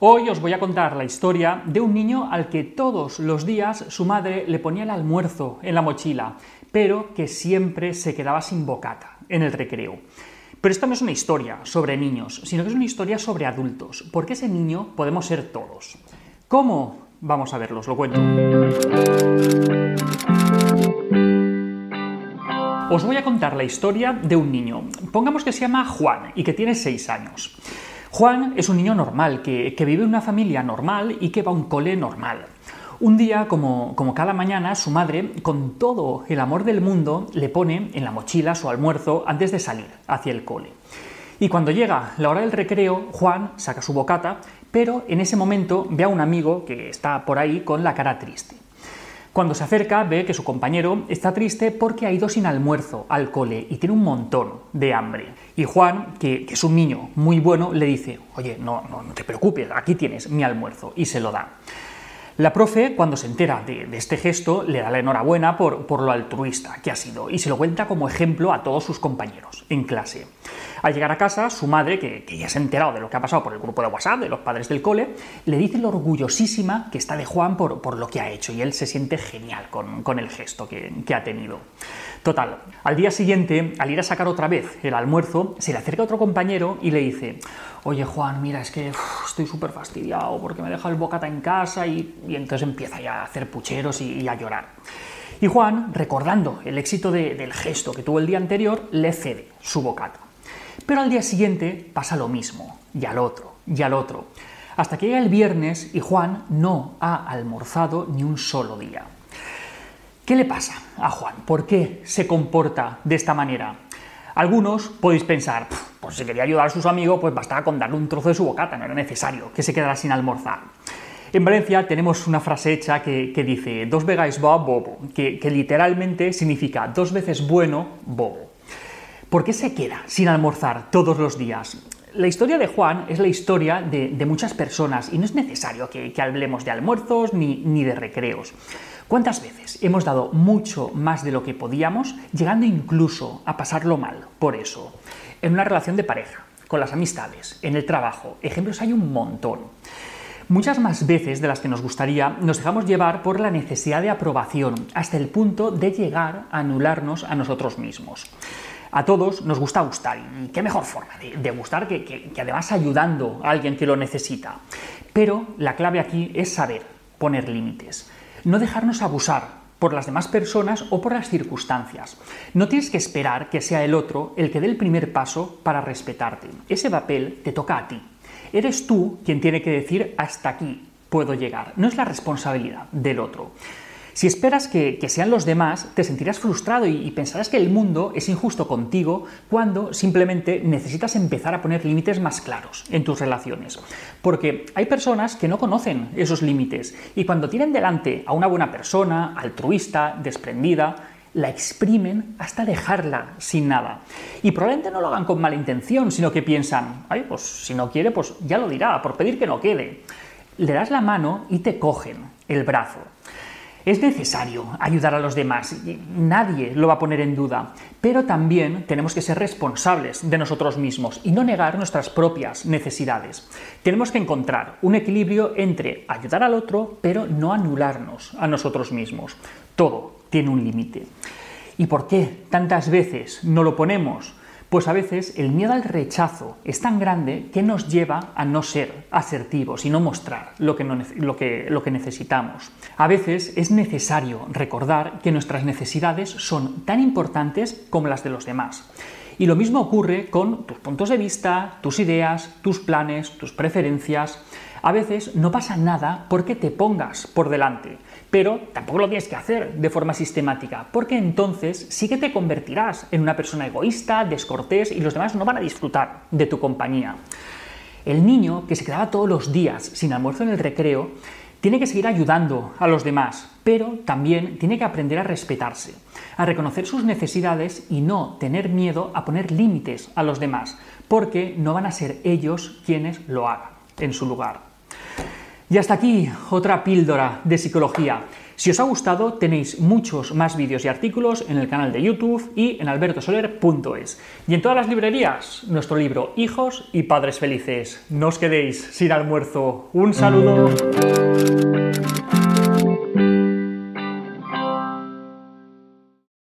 Hoy os voy a contar la historia de un niño al que todos los días su madre le ponía el almuerzo en la mochila, pero que siempre se quedaba sin bocata en el recreo. Pero esto no es una historia sobre niños, sino que es una historia sobre adultos, porque ese niño podemos ser todos. ¿Cómo? Vamos a verlo, os lo cuento. Os voy a contar la historia de un niño. Pongamos que se llama Juan y que tiene 6 años. Juan es un niño normal, que, vive en una familia normal y que va a un cole normal. Un día, como, como, cada mañana, su madre, con todo el amor del mundo, le pone en la mochila su almuerzo antes de salir hacia el cole. Y cuando llega la hora del recreo, Juan saca su bocata, pero en ese momento ve a un amigo que está por ahí con la cara triste. Cuando se acerca ve que su compañero está triste porque ha ido sin almuerzo al cole y tiene un montón de hambre. Y Juan, que, es un niño muy bueno, le dice, oye, no, no, no te preocupes, aquí tienes mi almuerzo, y se lo da. La profe, cuando se entera de, este gesto, le da la enhorabuena por, lo altruista que ha sido y se lo cuenta como ejemplo a todos sus compañeros en clase. Al llegar a casa, su madre, que, ya se ha enterado de lo que ha pasado por el grupo de WhatsApp de los padres del cole, le dice lo orgullosísima que está de Juan por, lo que ha hecho y él se siente genial con, el gesto que, ha tenido. Total, al día siguiente, al ir a sacar otra vez el almuerzo, se le acerca otro compañero y le dice, oye Juan, mira, es que estoy súper fastidiado porque me he dejado el bocata en casa y, entonces empieza ya a hacer pucheros y, a llorar. Y Juan, recordando el éxito del gesto que tuvo el día anterior, le cede su bocata. Pero al día siguiente pasa lo mismo, y al otro, y al otro, hasta que llega el viernes y Juan no ha almorzado ni un solo día. ¿Qué le pasa a Juan? ¿Por qué se comporta de esta manera? Algunos podéis pensar, pues si quería ayudar a sus amigos, pues bastaba con darle un trozo de su bocata, no era necesario que se quedara sin almorzar. En Valencia tenemos una frase hecha que, dice dos vegáis bobo, que, que literalmente significa dos veces bueno, bobo. ¿Por qué se queda sin almorzar todos los días? La historia de Juan es la historia de, muchas personas y no es necesario que, hablemos de almuerzos ni, ni, de recreos. ¿Cuántas veces hemos dado mucho más de lo que podíamos, llegando incluso a pasarlo mal por eso? En una relación de pareja, con las amistades, en el trabajo, ejemplos hay un montón. Muchas más veces de las que nos gustaría nos dejamos llevar por la necesidad de aprobación, hasta el punto de llegar a anularnos a nosotros mismos. A todos nos gusta gustar y qué mejor forma de, gustar que, además ayudando a alguien que lo necesita. Pero la clave aquí es saber poner límites, no dejarnos abusar por las demás personas o por las circunstancias. No tienes que esperar que sea el otro el que dé el primer paso para respetarte. Ese papel te toca a ti. Eres tú quien tiene que decir hasta aquí puedo llegar. No es la responsabilidad del otro. Si esperas que, sean los demás, te sentirás frustrado y, pensarás que el mundo es injusto contigo cuando simplemente necesitas empezar a poner límites más claros en tus relaciones. Porque hay personas que no conocen esos límites y cuando tienen delante a una buena persona, altruista, desprendida, la exprimen hasta dejarla sin nada. Y probablemente no lo hagan con mala intención, sino que piensan, ay, pues si no quiere, pues ya lo dirá, por pedir que no quede. Le das la mano y te cogen el brazo. Es necesario ayudar a los demás, nadie lo va a poner en duda, pero también tenemos que ser responsables de nosotros mismos y no negar nuestras propias necesidades. Tenemos que encontrar un equilibrio entre ayudar al otro, pero no anularnos a nosotros mismos. Todo tiene un límite. ¿Y por qué tantas veces no lo ponemos? Pues a veces el miedo al rechazo es tan grande que nos lleva a no ser asertivos y no mostrar lo que, lo que, necesitamos. A veces es necesario recordar que nuestras necesidades son tan importantes como las de los demás. Y lo mismo ocurre con tus puntos de vista, tus ideas, tus planes, tus preferencias. A veces no pasa nada porque te pongas por delante, pero tampoco lo tienes que hacer de forma sistemática, porque entonces sí que te convertirás en una persona egoísta, descortés y los demás no van a disfrutar de tu compañía. El niño que se quedaba todos los días sin almuerzo en el recreo tiene que seguir ayudando a los demás, pero también tiene que aprender a respetarse, a reconocer sus necesidades y no tener miedo a poner límites a los demás, porque no van a ser ellos quienes lo hagan en su lugar. Y hasta aquí otra píldora de psicología. Si os ha gustado, tenéis muchos más vídeos y artículos en el canal de YouTube y en albertosoler.es. Y en todas las librerías, nuestro libro Hijos y Padres Felices. No os quedéis sin almuerzo. Un saludo.